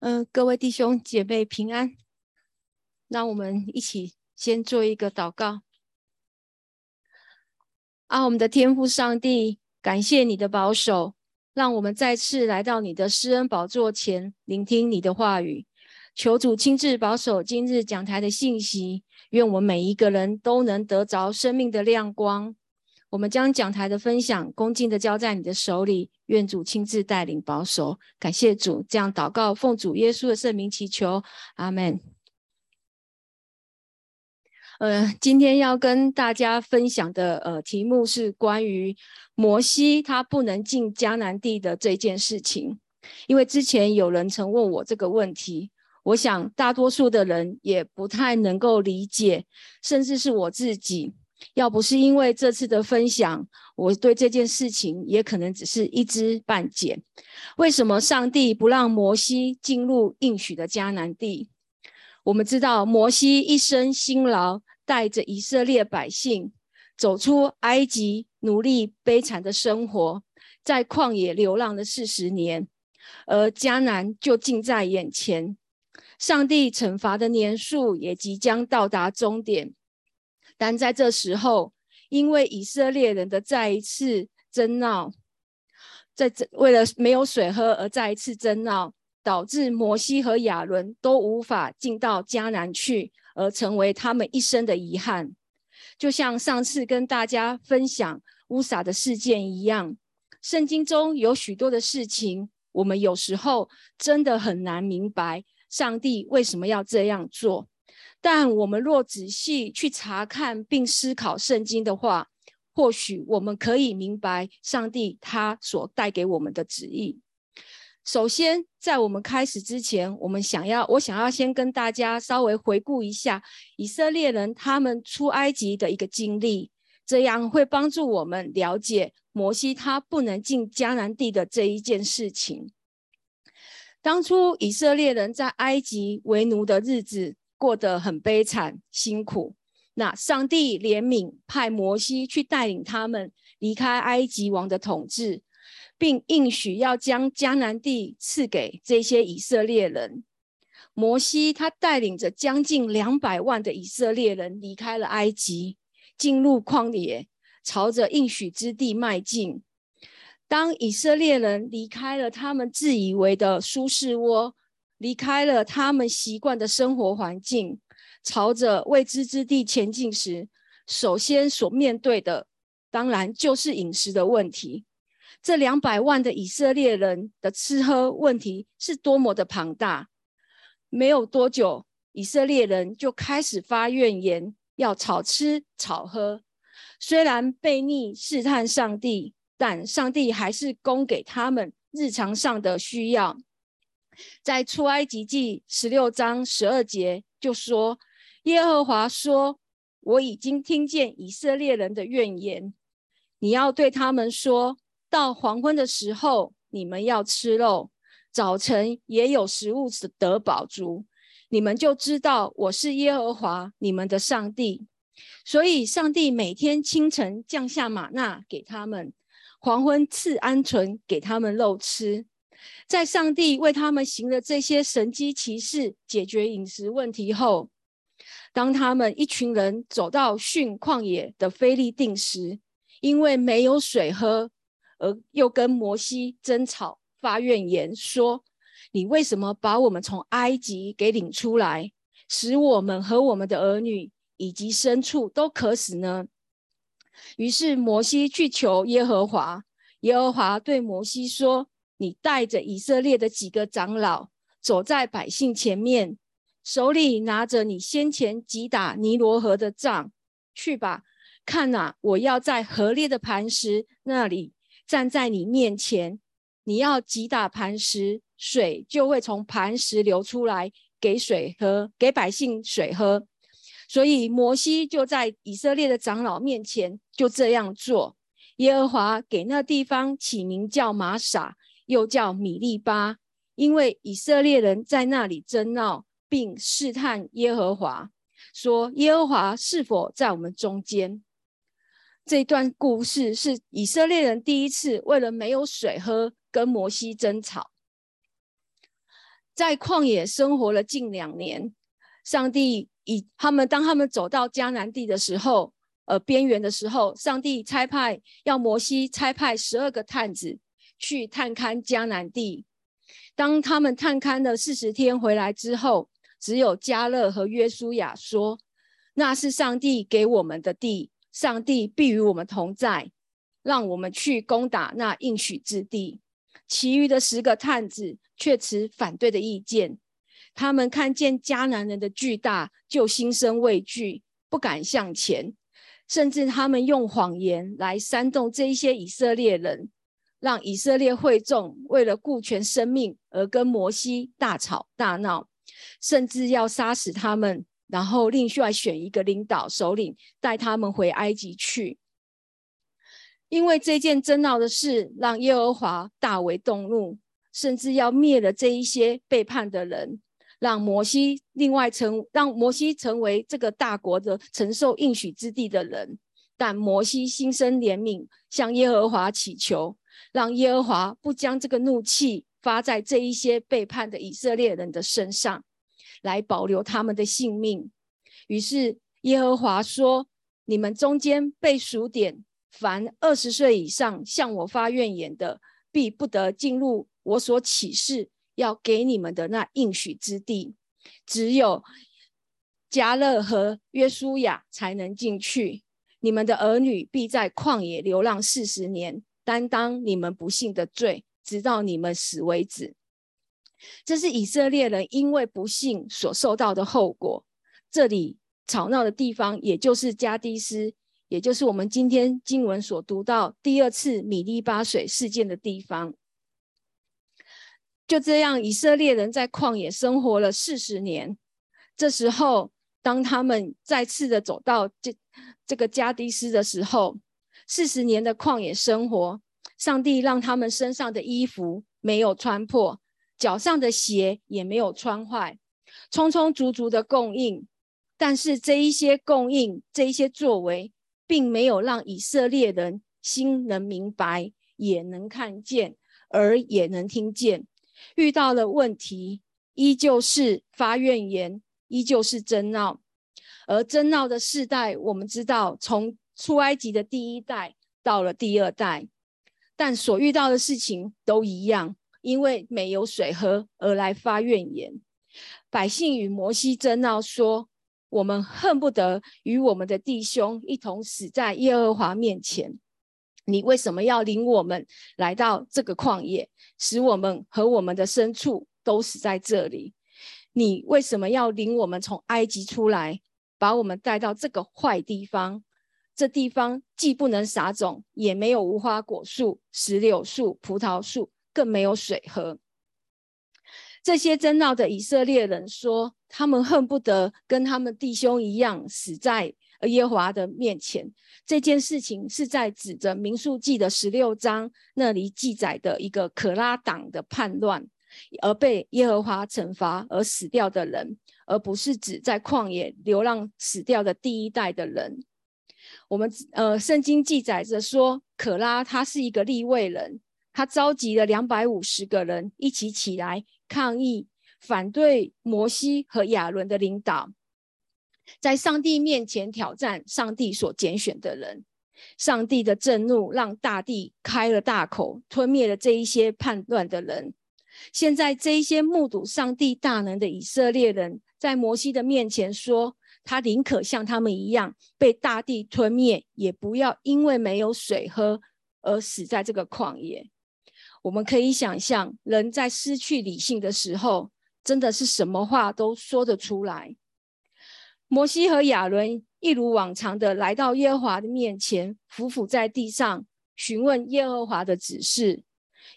嗯，各位弟兄姐妹平安。让我们一起先做一个祷告。啊，我们的天父上帝，感谢你的保守，让我们再次来到你的施恩宝座前，聆听你的话语。求主亲自保守今日讲台的信息，愿我们每一个人都能得着生命的亮光。我们将讲台的分享恭敬的交在你的手里，愿主亲自带领保守。感谢主，这样祷告，奉主耶稣的圣名祈求，阿门。呃，今天要跟大家分享的呃题目是关于摩西他不能进迦南地的这件事情。因为之前有人曾问我这个问题，我想大多数的人也不太能够理解，甚至是我自己。要不是因为这次的分享，我对这件事情也可能只是一知半解。为什么上帝不让摩西进入应许的迦南地？我们知道，摩西一生辛劳，带着以色列百姓走出埃及奴隶悲惨的生活，在旷野流浪了四十年，而迦南就近在眼前，上帝惩罚的年数也即将到达终点。但在这时候，因为以色列人的再一次争闹，在这为了没有水喝而再一次争闹，导致摩西和亚伦都无法进到迦南去，而成为他们一生的遗憾。就像上次跟大家分享乌撒的事件一样，圣经中有许多的事情，我们有时候真的很难明白上帝为什么要这样做。但我们若仔细去查看并思考圣经的话，或许我们可以明白上帝他所带给我们的旨意。首先，在我们开始之前，我们想要，我想要先跟大家稍微回顾一下以色列人他们出埃及的一个经历，这样会帮助我们了解摩西他不能进迦南地的这一件事情。当初以色列人在埃及为奴的日子。过得很悲惨辛苦，那上帝怜悯，派摩西去带领他们离开埃及王的统治，并应许要将迦南地赐给这些以色列人。摩西他带领着将近两百万的以色列人离开了埃及，进入旷野，朝着应许之地迈进。当以色列人离开了他们自以为的舒适窝，离开了他们习惯的生活环境，朝着未知之地前进时，首先所面对的，当然就是饮食的问题。这两百万的以色列人的吃喝问题是多么的庞大。没有多久，以色列人就开始发怨言，要炒吃炒喝。虽然被逆试探上帝，但上帝还是供给他们日常上的需要。在出埃及记十六章十二节就说：“耶和华说，我已经听见以色列人的怨言。你要对他们说，到黄昏的时候，你们要吃肉；早晨也有食物得饱足。你们就知道我是耶和华你们的上帝。所以，上帝每天清晨降下玛纳给他们，黄昏赐鹌鹑给他们肉吃。”在上帝为他们行了这些神机骑士解决饮食问题后，当他们一群人走到逊旷野的菲利定时，因为没有水喝，而又跟摩西争吵发怨言，说：“你为什么把我们从埃及给领出来，使我们和我们的儿女以及牲畜都渴死呢？”于是摩西去求耶和华，耶和华对摩西说。你带着以色列的几个长老走在百姓前面，手里拿着你先前击打尼罗河的杖，去吧。看呐，我要在河裂的磐石那里站在你面前。你要击打磐石，水就会从磐石流出来，给水喝，给百姓水喝。所以摩西就在以色列的长老面前就这样做。耶和华给那地方起名叫玛撒。又叫米利巴，因为以色列人在那里争闹，并试探耶和华，说：“耶和华是否在我们中间？”这段故事是以色列人第一次为了没有水喝跟摩西争吵。在旷野生活了近两年，上帝以他们当他们走到迦南地的时候，呃，边缘的时候，上帝差派要摩西差派十二个探子去探勘迦南地。当他们探勘了四十天回来之后，只有加勒和约书亚说：“那是上帝给我们的地，上帝必与我们同在，让我们去攻打那应许之地。”其余的十个探子却持反对的意见。他们看见迦南人的巨大，就心生畏惧，不敢向前，甚至他们用谎言来煽动这一些以色列人，让以色列会众为了顾全生命而跟摩西大吵大闹。甚至要杀死他们，然后另外选一个领导首领带他们回埃及去。因为这件争闹的事，让耶和华大为动怒，甚至要灭了这一些背叛的人，让摩西另外成让摩西成为这个大国的承受应许之地的人。但摩西心生怜悯，向耶和华祈求，让耶和华不将这个怒气发在这一些背叛的以色列人的身上。来保留他们的性命。于是耶和华说：“你们中间被数点，凡二十岁以上向我发怨言的，必不得进入我所启示要给你们的那应许之地。只有加勒和约书亚才能进去。你们的儿女必在旷野流浪四十年，担当你们不幸的罪，直到你们死为止。”这是以色列人因为不幸所受到的后果。这里吵闹的地方，也就是加迪斯，也就是我们今天经文所读到第二次米利巴水事件的地方。就这样，以色列人在旷野生活了四十年。这时候，当他们再次的走到这这个加迪斯的时候，四十年的旷野生活，上帝让他们身上的衣服没有穿破。脚上的鞋也没有穿坏，充充足足的供应。但是这一些供应，这一些作为，并没有让以色列人心能明白，也能看见，而也能听见。遇到了问题，依旧是发怨言，依旧是争闹。而争闹的世代，我们知道，从出埃及的第一代到了第二代，但所遇到的事情都一样。因为没有水喝而来发怨言，百姓与摩西争闹说：“我们恨不得与我们的弟兄一同死在耶和华面前。你为什么要领我们来到这个旷野，使我们和我们的牲畜都死在这里？你为什么要领我们从埃及出来，把我们带到这个坏地方？这地方既不能撒种，也没有无花果树、石榴树、葡萄树。”更没有水喝。这些争闹的以色列人说，他们恨不得跟他们弟兄一样死在耶和华的面前。这件事情是在指着民数记的十六章那里记载的一个可拉党的叛乱而被耶和华惩罚而死掉的人，而不是指在旷野流浪死掉的第一代的人。我们呃，圣经记载着说，可拉他是一个立位人。他召集了两百五十个人一起起来抗议，反对摩西和亚伦的领导，在上帝面前挑战上帝所拣选的人。上帝的震怒让大地开了大口，吞灭了这一些叛乱的人。现在，这一些目睹上帝大能的以色列人，在摩西的面前说：“他宁可像他们一样被大地吞灭，也不要因为没有水喝而死在这个旷野。”我们可以想象，人在失去理性的时候，真的是什么话都说得出来。摩西和亚伦一如往常的来到耶和华的面前，伏伏在地上询问耶和华的指示。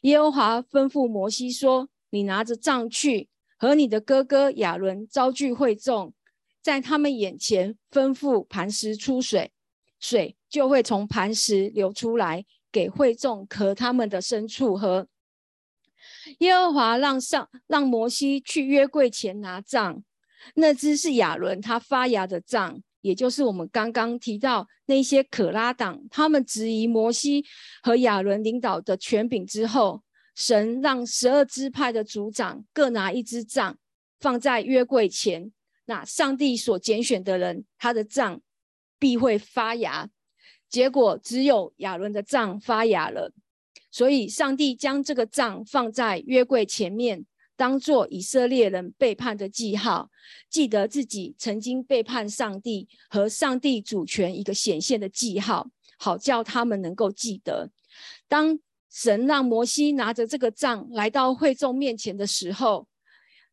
耶和华吩咐摩西说：“你拿着杖去，和你的哥哥亚伦招聚会众，在他们眼前吩咐磐石出水，水就会从磐石流出来。”给会众和他们的牲畜喝。耶和华让上让摩西去约柜前拿杖，那只是亚伦他发芽的杖，也就是我们刚刚提到那些可拉党，他们质疑摩西和亚伦领导的权柄之后，神让十二支派的族长各拿一支杖，放在约柜前。那上帝所拣选的人，他的杖必会发芽。结果只有亚伦的杖发芽了，所以上帝将这个杖放在约柜前面，当做以色列人背叛的记号，记得自己曾经背叛上帝和上帝主权一个显现的记号，好叫他们能够记得。当神让摩西拿着这个杖来到会众面前的时候，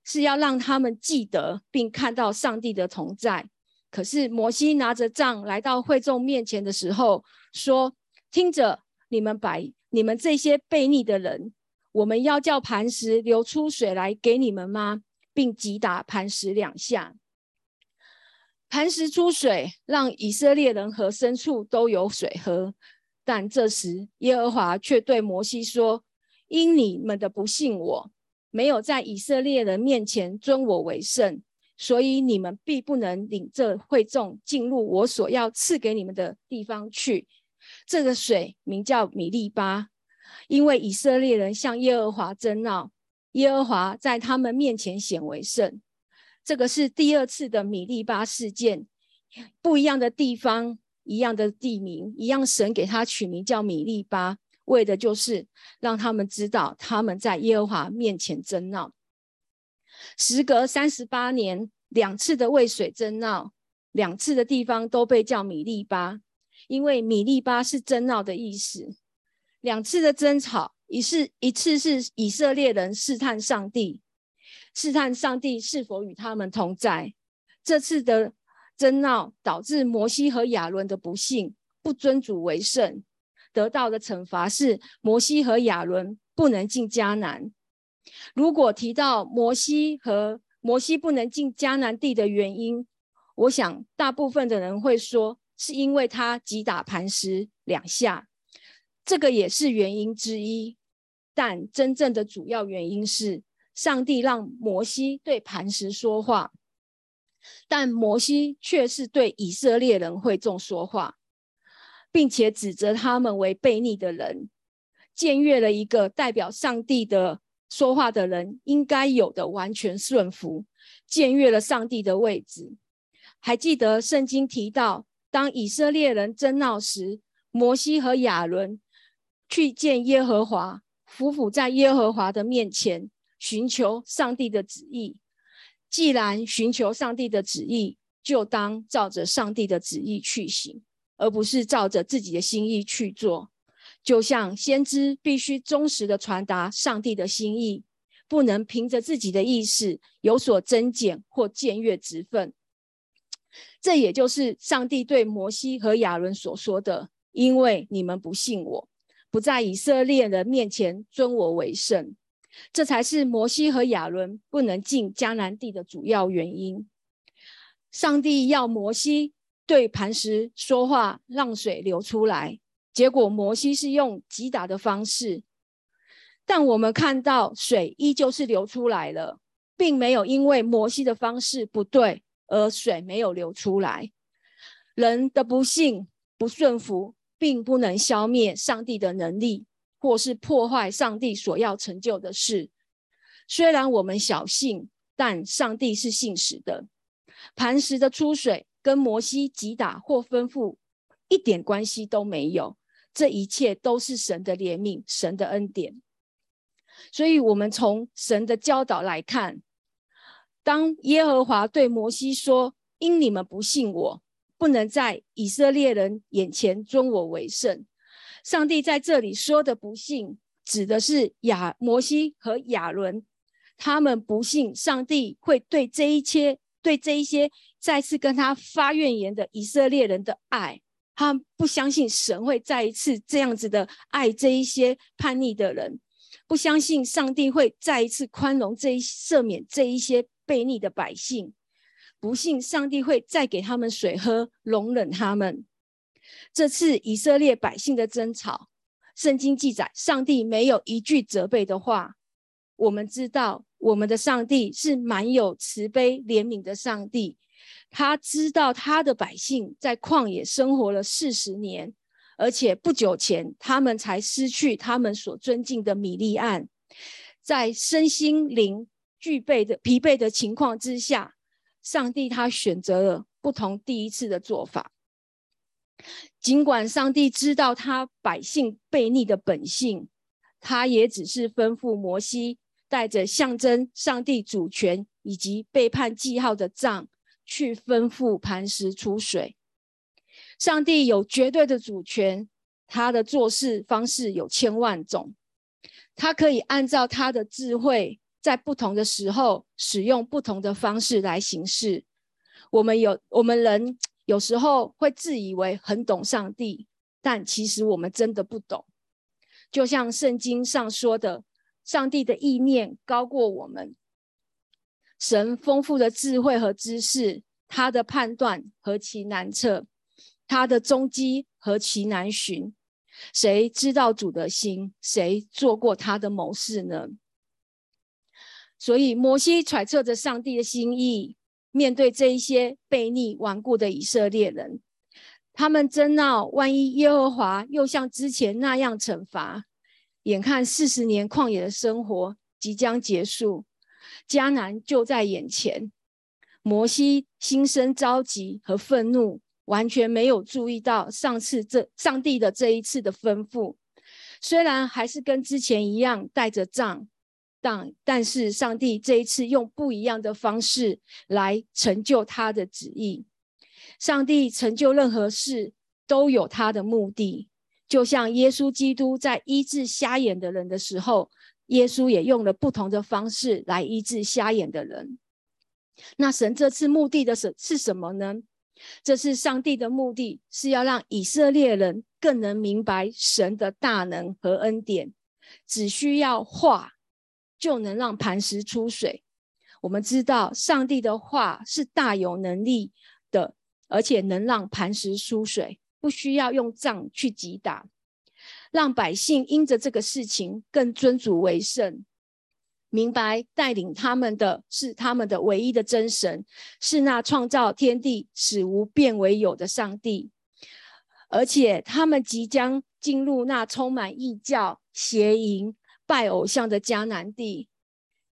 是要让他们记得并看到上帝的同在。可是摩西拿着杖来到会众面前的时候，说：“听着，你们百你们这些悖逆的人，我们要叫磐石流出水来给你们吗？”并击打磐石两下，磐石出水，让以色列人和牲畜都有水喝。但这时耶和华却对摩西说：“因你们的不信，我没有在以色列人面前尊我为圣。”所以你们必不能领这会众进入我所要赐给你们的地方去。这个水名叫米利巴，因为以色列人向耶和华争闹，耶和华在他们面前显为圣。这个是第二次的米利巴事件，不一样的地方，一样的地名，一样神给他取名叫米利巴，为的就是让他们知道他们在耶和华面前争闹。时隔三十八年，两次的渭水争闹，两次的地方都被叫米利巴，因为米利巴是争闹的意思。两次的争吵，一次一次是以色列人试探上帝，试探上帝是否与他们同在。这次的争闹导致摩西和亚伦的不幸，不尊主为圣，得到的惩罚是摩西和亚伦不能进迦南。如果提到摩西和摩西不能进迦南地的原因，我想大部分的人会说是因为他击打磐石两下，这个也是原因之一。但真正的主要原因是上帝让摩西对磐石说话，但摩西却是对以色列人会众说话，并且指责他们为悖逆的人，僭越了一个代表上帝的。说话的人应该有的完全顺服，僭越了上帝的位置。还记得圣经提到，当以色列人争闹时，摩西和亚伦去见耶和华，匍匐在耶和华的面前，寻求上帝的旨意。既然寻求上帝的旨意，就当照着上帝的旨意去行，而不是照着自己的心意去做。就像先知必须忠实的传达上帝的心意，不能凭着自己的意识有所增减或僭越职分。这也就是上帝对摩西和亚伦所说的：“因为你们不信我，不在以色列人面前尊我为圣。”这才是摩西和亚伦不能进迦南地的主要原因。上帝要摩西对磐石说话，让水流出来。结果，摩西是用击打的方式，但我们看到水依旧是流出来了，并没有因为摩西的方式不对而水没有流出来。人的不幸、不顺服，并不能消灭上帝的能力，或是破坏上帝所要成就的事。虽然我们小信，但上帝是信实的。磐石的出水跟摩西击打或吩咐一点关系都没有。这一切都是神的怜悯，神的恩典。所以，我们从神的教导来看，当耶和华对摩西说：“因你们不信我，不能在以色列人眼前尊我为圣。”上帝在这里说的“不信”，指的是亚摩西和亚伦，他们不信上帝会对这一切、对这一些再次跟他发怨言的以色列人的爱。他不相信神会再一次这样子的爱这一些叛逆的人，不相信上帝会再一次宽容这一赦免这一些悖逆的百姓，不信上帝会再给他们水喝，容忍他们。这次以色列百姓的争吵，圣经记载上帝没有一句责备的话。我们知道，我们的上帝是满有慈悲怜悯的上帝。他知道他的百姓在旷野生活了四十年，而且不久前他们才失去他们所尊敬的米利安，在身心灵具备的疲惫的情况之下，上帝他选择了不同第一次的做法。尽管上帝知道他百姓悖逆的本性，他也只是吩咐摩西带着象征上帝主权以及背叛记号的杖去吩咐磐石出水。上帝有绝对的主权，他的做事方式有千万种，他可以按照他的智慧，在不同的时候使用不同的方式来行事。我们有我们人。有时候会自以为很懂上帝，但其实我们真的不懂。就像圣经上说的，上帝的意念高过我们。神丰富的智慧和知识，他的判断何其难测，他的踪迹何其难寻。谁知道主的心？谁做过他的谋士呢？所以摩西揣测着上帝的心意。面对这一些悖逆顽固的以色列人，他们争闹，万一耶和华又像之前那样惩罚，眼看四十年旷野的生活即将结束，迦南就在眼前，摩西心生着急和愤怒，完全没有注意到上次这上帝的这一次的吩咐，虽然还是跟之前一样带着杖。但但是，上帝这一次用不一样的方式来成就他的旨意。上帝成就任何事都有他的目的，就像耶稣基督在医治瞎眼的人的时候，耶稣也用了不同的方式来医治瞎眼的人。那神这次目的的是是什么呢？这是上帝的目的，是要让以色列人更能明白神的大能和恩典，只需要话。就能让磐石出水。我们知道，上帝的话是大有能力的，而且能让磐石出水，不需要用杖去击打。让百姓因着这个事情更尊主为圣，明白带领他们的是他们的唯一的真神，是那创造天地、使无变为有的上帝。而且他们即将进入那充满异教、邪淫。拜偶像的迦南地，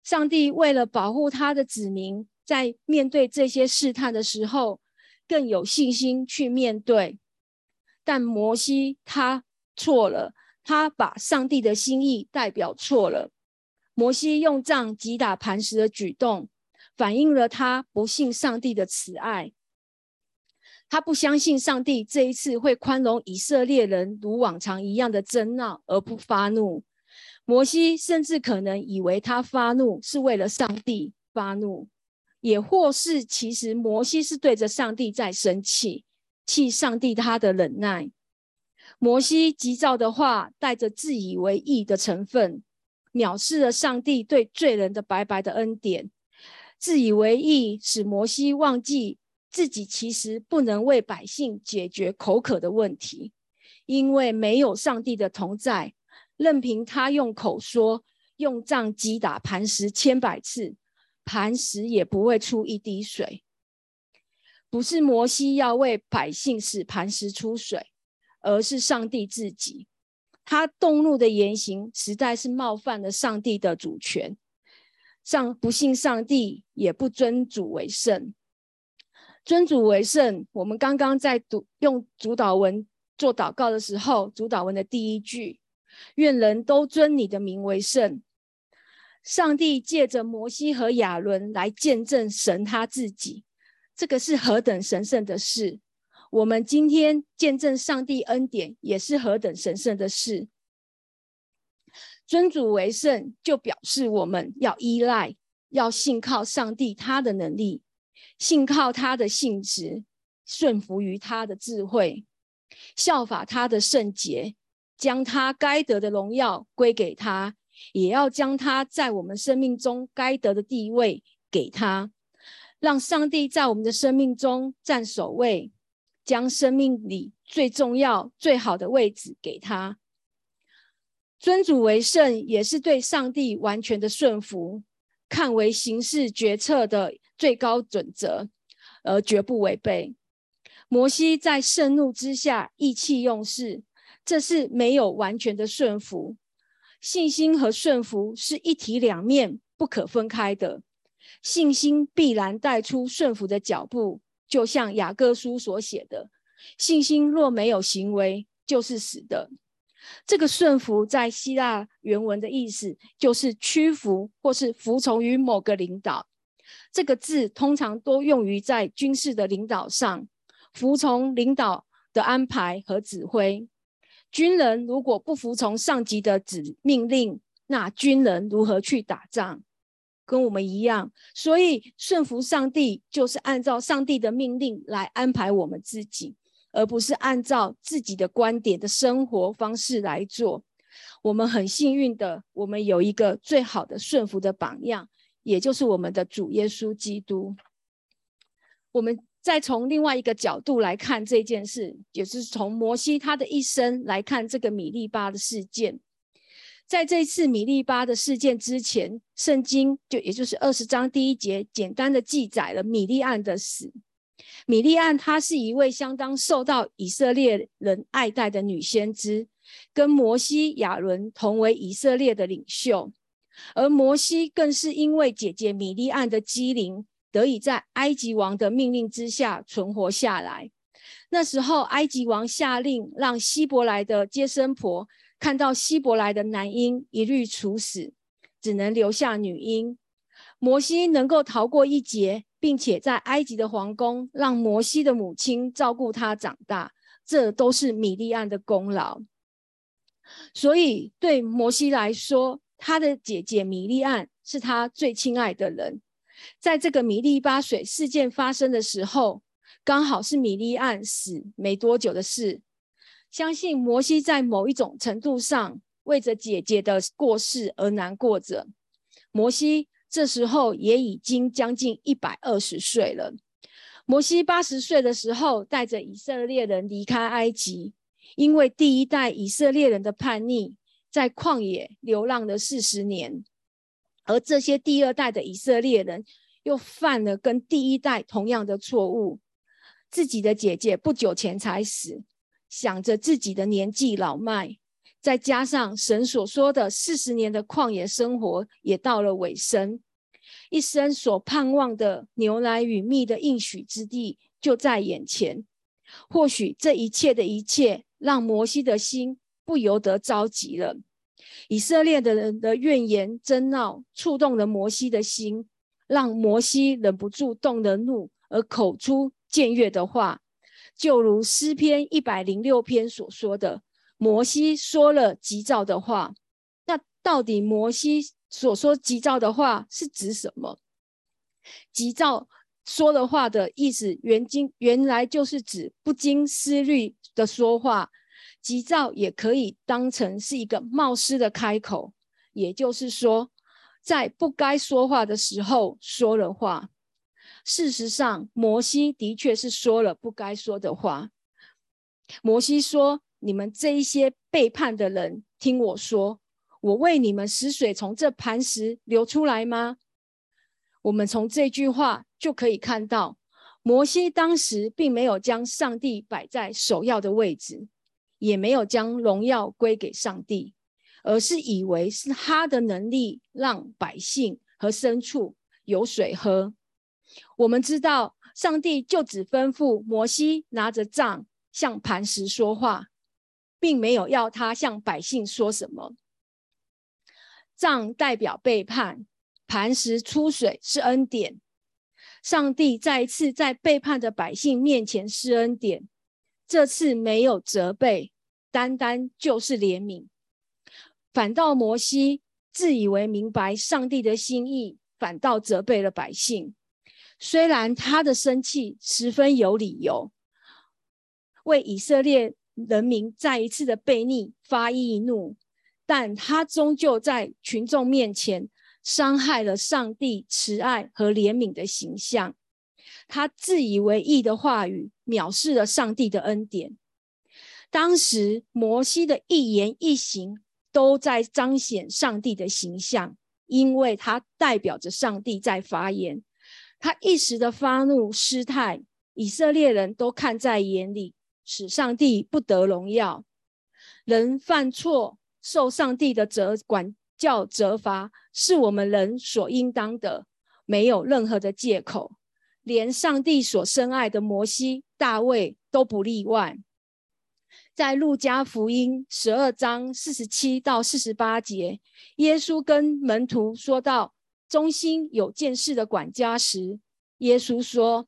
上帝为了保护他的子民，在面对这些试探的时候，更有信心去面对。但摩西他错了，他把上帝的心意代表错了。摩西用杖击打磐石的举动，反映了他不信上帝的慈爱。他不相信上帝这一次会宽容以色列人如往常一样的争闹而不发怒。摩西甚至可能以为他发怒是为了上帝发怒，也或是其实摩西是对着上帝在生气，气上帝他的忍耐。摩西急躁的话带着自以为意的成分，藐视了上帝对罪人的白白的恩典。自以为意使摩西忘记自己其实不能为百姓解决口渴的问题，因为没有上帝的同在。任凭他用口说，用杖击打磐石千百次，磐石也不会出一滴水。不是摩西要为百姓使磐石出水，而是上帝自己。他动怒的言行，实在是冒犯了上帝的主权。上不信上帝，也不尊主为圣。尊主为圣，我们刚刚在读用主导文做祷告的时候，主导文的第一句。愿人都尊你的名为圣。上帝借着摩西和亚伦来见证神他自己，这个是何等神圣的事！我们今天见证上帝恩典，也是何等神圣的事。尊主为圣，就表示我们要依赖、要信靠上帝他的能力，信靠他的性质，顺服于他的智慧，效法他的圣洁。将他该得的荣耀归给他，也要将他在我们生命中该得的地位给他，让上帝在我们的生命中占首位，将生命里最重要、最好的位置给他。尊主为圣，也是对上帝完全的顺服，看为行事决策的最高准则，而绝不违背。摩西在盛怒之下意气用事。这是没有完全的顺服，信心和顺服是一体两面，不可分开的。信心必然带出顺服的脚步，就像雅各书所写的：“信心若没有行为，就是死的。”这个顺服在希腊原文的意思就是屈服或是服从于某个领导。这个字通常多用于在军事的领导上，服从领导的安排和指挥。军人如果不服从上级的指命令，那军人如何去打仗？跟我们一样，所以顺服上帝就是按照上帝的命令来安排我们自己。而不是按照自己的观点的生活方式来做。我们很幸运的，我们有一个最好的顺服的榜样，也就是我们的主耶稣基督。我们再从另外一个角度来看这件事，也是从摩西他的一生来看这个米利巴的事件。在这次米利巴的事件之前，圣经就也就是二十章第一节，简单的记载了米利暗的死。米利安，她是一位相当受到以色列人爱戴的女先知，跟摩西、亚伦同为以色列的领袖。而摩西更是因为姐姐米利安的机灵，得以在埃及王的命令之下存活下来。那时候，埃及王下令让希伯来的接生婆看到希伯来的男婴，一律处死，只能留下女婴。摩西能够逃过一劫。并且在埃及的皇宫，让摩西的母亲照顾他长大，这都是米利安的功劳。所以对摩西来说，他的姐姐米利安是他最亲爱的人。在这个米利巴水事件发生的时候，刚好是米利安死没多久的事。相信摩西在某一种程度上为着姐姐的过世而难过着。摩西。这时候也已经将近一百二十岁了。摩西八十岁的时候，带着以色列人离开埃及，因为第一代以色列人的叛逆，在旷野流浪了四十年，而这些第二代的以色列人又犯了跟第一代同样的错误。自己的姐姐不久前才死，想着自己的年纪老迈。再加上神所说的四十年的旷野生活也到了尾声，一生所盼望的牛奶与蜜的应许之地就在眼前。或许这一切的一切，让摩西的心不由得着急了。以色列的人的怨言争闹，触动了摩西的心，让摩西忍不住动了怒，而口出僭越的话，就如诗篇一百零六篇所说的。摩西说了急躁的话，那到底摩西所说急躁的话是指什么？急躁说的话的意思，原经原来就是指不经思虑的说话。急躁也可以当成是一个冒失的开口，也就是说，在不该说话的时候说了话。事实上，摩西的确是说了不该说的话。摩西说。你们这一些背叛的人，听我说，我为你们使水从这磐石流出来吗？我们从这句话就可以看到，摩西当时并没有将上帝摆在首要的位置，也没有将荣耀归给上帝，而是以为是他的能力让百姓和牲畜有水喝。我们知道，上帝就只吩咐摩西拿着杖向磐石说话。并没有要他向百姓说什么。杖代表背叛，磐石出水是恩典。上帝再一次在背叛的百姓面前施恩典，这次没有责备，单单就是怜悯。反倒摩西自以为明白上帝的心意，反倒责备了百姓。虽然他的生气十分有理由，为以色列。人民再一次的悖逆发易怒，但他终究在群众面前伤害了上帝慈爱和怜悯的形象。他自以为义的话语藐视了上帝的恩典。当时摩西的一言一行都在彰显上帝的形象，因为他代表着上帝在发言。他一时的发怒失态，以色列人都看在眼里。使上帝不得荣耀，人犯错受上帝的责管教责罚，是我们人所应当的，没有任何的借口。连上帝所深爱的摩西、大卫都不例外。在路加福音十二章四十七到四十八节，耶稣跟门徒说到中心有见识的管家时，耶稣说：“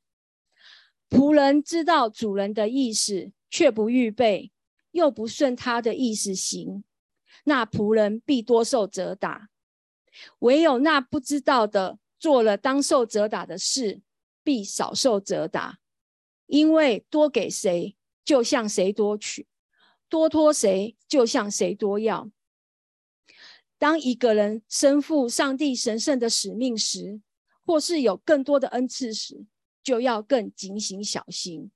仆人知道主人的意思，却不预备，又不顺他的意思行，那仆人必多受责打；唯有那不知道的，做了当受责打的事。”必少受责打，因为多给谁，就向谁多取；多托谁，就向谁多要。当一个人身负上帝神圣的使命时，或是有更多的恩赐时，就要更警醒小心，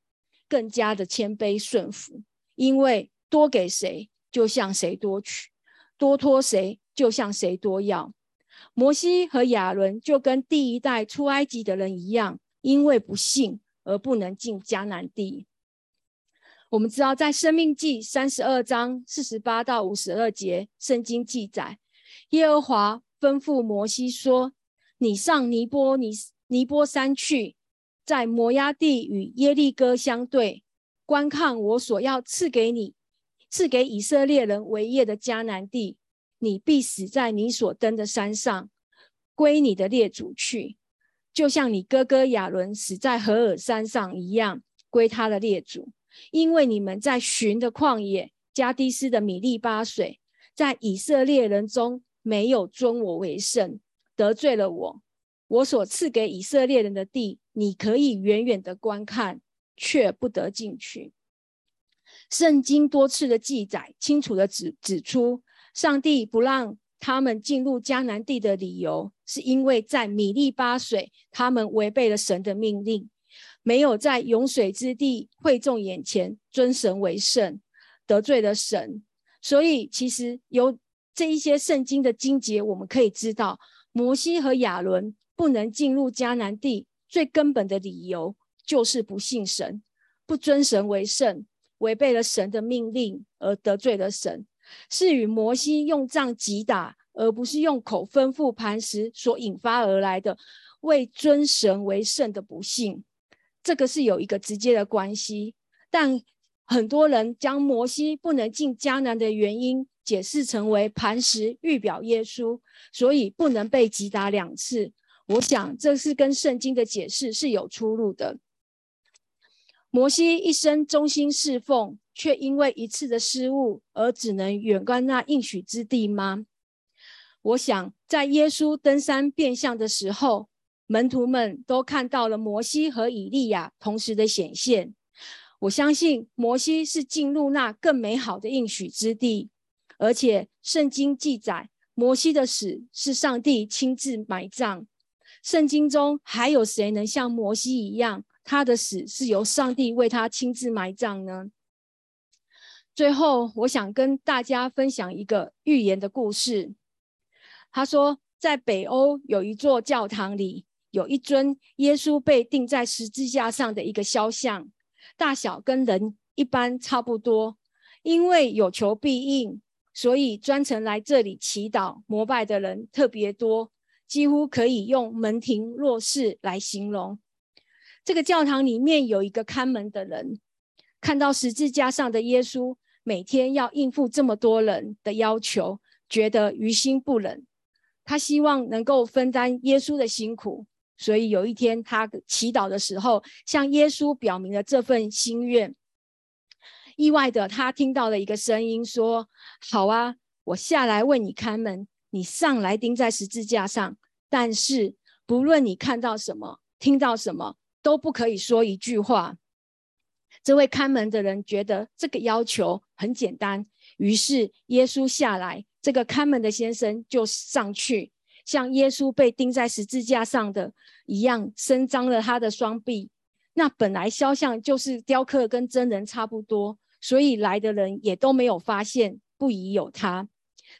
更加的谦卑顺服。因为多给谁，就向谁多取；多托谁，就向谁多要。摩西和亚伦就跟第一代出埃及的人一样。因为不信而不能进迦南地。我们知道，在《生命记》三十二章四十八到五十二节，圣经记载，耶和华吩咐摩西说：“你上尼波尼尼波山去，在摩崖地与耶利哥相对，观看我所要赐给你、赐给以色列人为业的迦南地。你必死在你所登的山上，归你的列祖去。”就像你哥哥亚伦死在何尔山上一样，归他的列祖。因为你们在寻的旷野加迪斯的米利巴水，在以色列人中没有尊我为圣，得罪了我。我所赐给以色列人的地，你可以远远的观看，却不得进去。圣经多次的记载，清楚的指指出，上帝不让。他们进入迦南地的理由，是因为在米利巴水，他们违背了神的命令，没有在涌水之地会众眼前尊神为圣，得罪了神。所以，其实由这一些圣经的经节，我们可以知道，摩西和亚伦不能进入迦南地，最根本的理由就是不信神，不尊神为圣，违背了神的命令而得罪了神。是与摩西用杖击打，而不是用口吩咐磐石所引发而来的为尊神为圣的不幸，这个是有一个直接的关系。但很多人将摩西不能进迦南的原因解释成为磐石预表耶稣，所以不能被击打两次。我想这是跟圣经的解释是有出入的。摩西一生忠心侍奉。却因为一次的失误而只能远观那应许之地吗？我想，在耶稣登山变相的时候，门徒们都看到了摩西和以利亚同时的显现。我相信，摩西是进入那更美好的应许之地，而且圣经记载，摩西的死是上帝亲自埋葬。圣经中还有谁能像摩西一样，他的死是由上帝为他亲自埋葬呢？最后，我想跟大家分享一个寓言的故事。他说，在北欧有一座教堂里，有一尊耶稣被钉在十字架上的一个肖像，大小跟人一般差不多。因为有求必应，所以专程来这里祈祷膜拜的人特别多，几乎可以用门庭若市来形容。这个教堂里面有一个看门的人，看到十字架上的耶稣。每天要应付这么多人的要求，觉得于心不忍。他希望能够分担耶稣的辛苦，所以有一天他祈祷的时候，向耶稣表明了这份心愿。意外的，他听到了一个声音说：“好啊，我下来为你开门，你上来钉在十字架上。但是不论你看到什么，听到什么，都不可以说一句话。”这位看门的人觉得这个要求很简单，于是耶稣下来，这个看门的先生就上去，像耶稣被钉在十字架上的一样，伸张了他的双臂。那本来肖像就是雕刻，跟真人差不多，所以来的人也都没有发现不疑有他。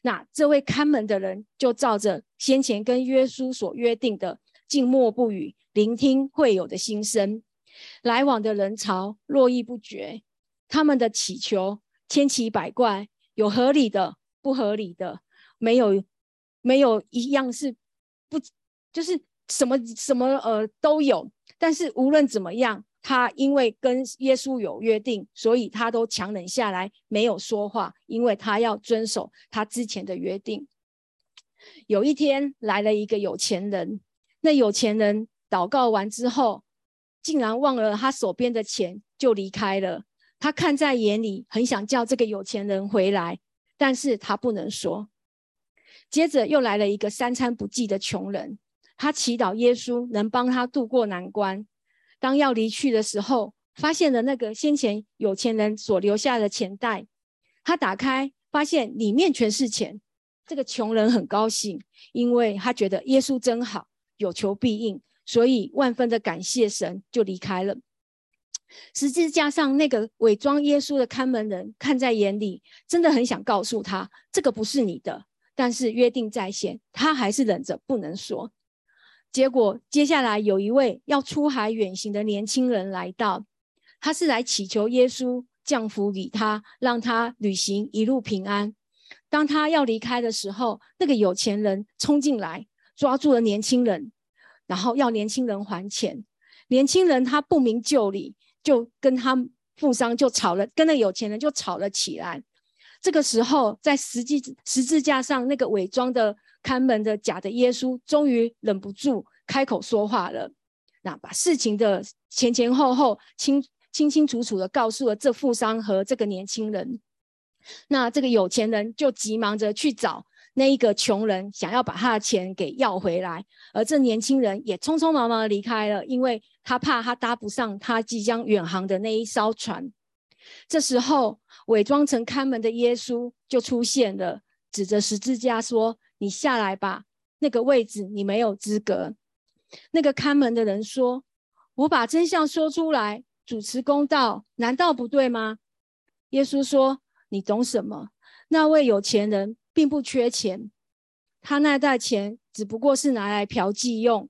那这位看门的人就照着先前跟耶稣所约定的，静默不语，聆听会友的心声。来往的人潮络绎不绝，他们的祈求千奇百怪，有合理的，不合理的，没有没有一样是不就是什么什么呃都有。但是无论怎么样，他因为跟耶稣有约定，所以他都强忍下来没有说话，因为他要遵守他之前的约定。有一天来了一个有钱人，那有钱人祷告完之后，竟然忘了他手边的钱就离开了。他看在眼里，很想叫这个有钱人回来，但是他不能说。接着又来了一个三餐不继的穷人，他祈祷耶稣能帮他渡过难关。当要离去的时候，发现了那个先前有钱人所留下的钱袋，他打开，发现里面全是钱。这个穷人很高兴，因为他觉得耶稣真好，有求必应，所以万分的感谢神，就离开了。十字架上那个伪装耶稣的看门人看在眼里，真的很想告诉他这个不是你的，但是约定在先，他还是忍着不能说。结果接下来有一位要出海远行的年轻人来到，他是来祈求耶稣降福给他，让他旅行一路平安。当他要离开的时候，那个有钱人冲进来抓住了年轻人，然后要年轻人还钱。年轻人他不明就里。就跟他富商就吵了，跟那有钱人就吵了起来。这个时候，在实际十字架上，那个伪装的看门的假的耶稣，终于忍不住开口说话了。那把事情的前前后后清清清楚楚的告诉了这富商和这个年轻人。那这个有钱人就急忙着去找。那一个穷人想要把他的钱给要回来，而这年轻人也匆匆忙忙的离开了，因为他怕他搭不上他即将远航的那一艘船。这时候，伪装成看门的耶稣就出现了，指着十字架说：“你下来吧，那个位置你没有资格。”那个看门的人说：“我把真相说出来，主持公道，难道不对吗？”耶稣说：“你懂什么？那位有钱人。”并不缺钱，他那袋钱只不过是拿来嫖妓用，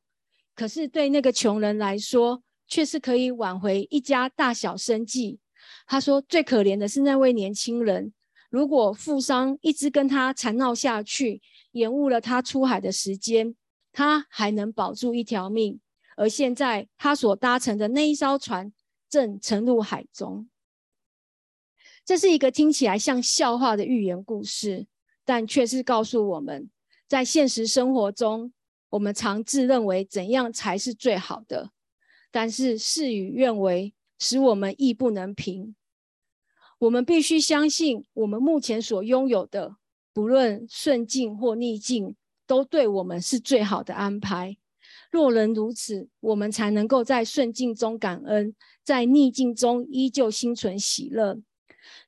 可是对那个穷人来说，却是可以挽回一家大小生计。他说：“最可怜的是那位年轻人，如果富商一直跟他缠闹下去，延误了他出海的时间，他还能保住一条命。而现在，他所搭乘的那一艘船正沉入海中。”这是一个听起来像笑话的寓言故事。但却是告诉我们，在现实生活中，我们常自认为怎样才是最好的，但是事与愿违，使我们意不能平。我们必须相信，我们目前所拥有的，不论顺境或逆境，都对我们是最好的安排。若能如此，我们才能够在顺境中感恩，在逆境中依旧心存喜乐。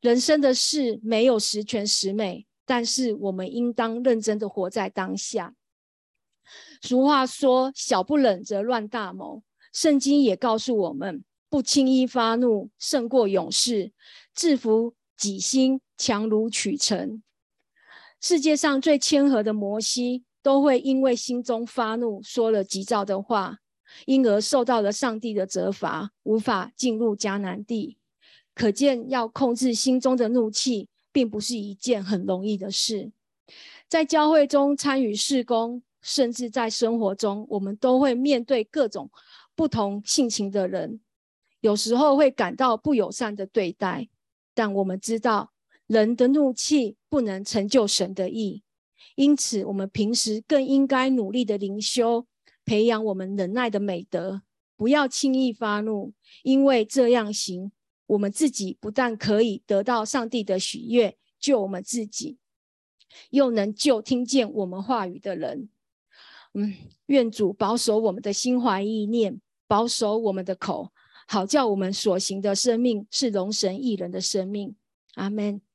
人生的事没有十全十美。但是我们应当认真的活在当下。俗话说：“小不忍则乱大谋。”圣经也告诉我们：“不轻易发怒，胜过勇士；制服己心，强如取成。”世界上最谦和的摩西，都会因为心中发怒，说了急躁的话，因而受到了上帝的责罚，无法进入迦南地。可见，要控制心中的怒气。并不是一件很容易的事，在教会中参与事工，甚至在生活中，我们都会面对各种不同性情的人，有时候会感到不友善的对待。但我们知道，人的怒气不能成就神的意，因此，我们平时更应该努力的灵修，培养我们忍耐的美德，不要轻易发怒，因为这样行。我们自己不但可以得到上帝的喜悦，救我们自己，又能救听见我们话语的人。嗯，愿主保守我们的心怀意念，保守我们的口，好叫我们所行的生命是龙神一人的生命。阿门。